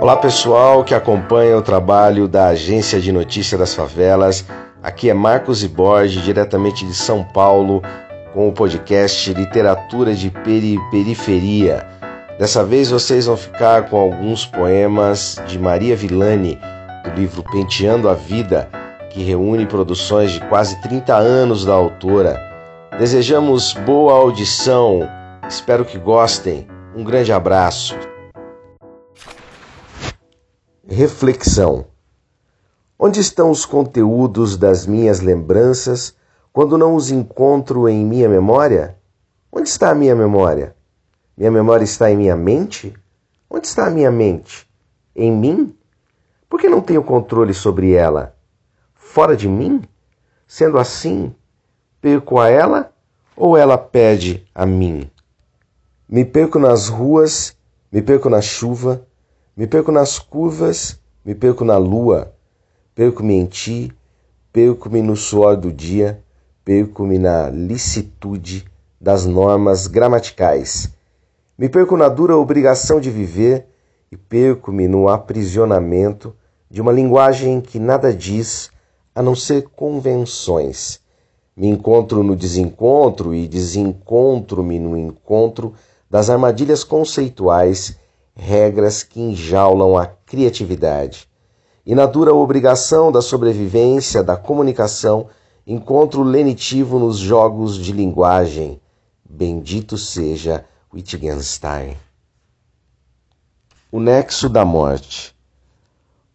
Olá pessoal que acompanha o trabalho da Agência de Notícia das Favelas. Aqui é Marcos Iborge, diretamente de São Paulo, com o podcast Literatura de Peri Periferia. Dessa vez vocês vão ficar com alguns poemas de Maria Villani, do livro Penteando a Vida, que reúne produções de quase 30 anos da autora. Desejamos boa audição, espero que gostem. Um grande abraço. Reflexão: Onde estão os conteúdos das minhas lembranças quando não os encontro em minha memória? Onde está a minha memória? Minha memória está em minha mente? Onde está a minha mente? Em mim? Por que não tenho controle sobre ela? Fora de mim? Sendo assim, perco a ela ou ela pede a mim? Me perco nas ruas, me perco na chuva, me perco nas curvas, me perco na lua, perco-me em ti, perco-me no suor do dia, perco-me na licitude das normas gramaticais. Me perco na dura obrigação de viver e perco-me no aprisionamento de uma linguagem que nada diz a não ser convenções. Me encontro no desencontro e desencontro-me no encontro das armadilhas conceituais regras que enjaulam a criatividade. E na dura obrigação da sobrevivência, da comunicação, encontro lenitivo nos jogos de linguagem. Bendito seja Wittgenstein. O nexo da morte.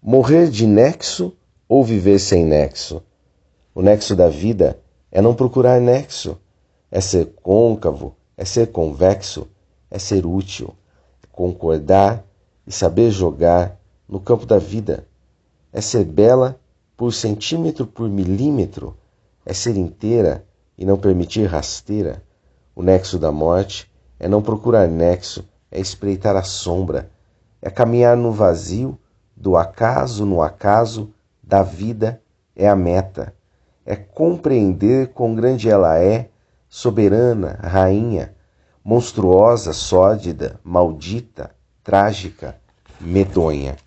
Morrer de nexo ou viver sem nexo? O nexo da vida é não procurar nexo, é ser côncavo, é ser convexo, é ser útil concordar e saber jogar no campo da vida. É ser bela por centímetro por milímetro, é ser inteira e não permitir rasteira. O nexo da morte é não procurar nexo, é espreitar a sombra, é caminhar no vazio, do acaso no acaso, da vida é a meta, é compreender quão grande ela é, soberana, rainha, monstruosa, sórdida, maldita, trágica, medonha.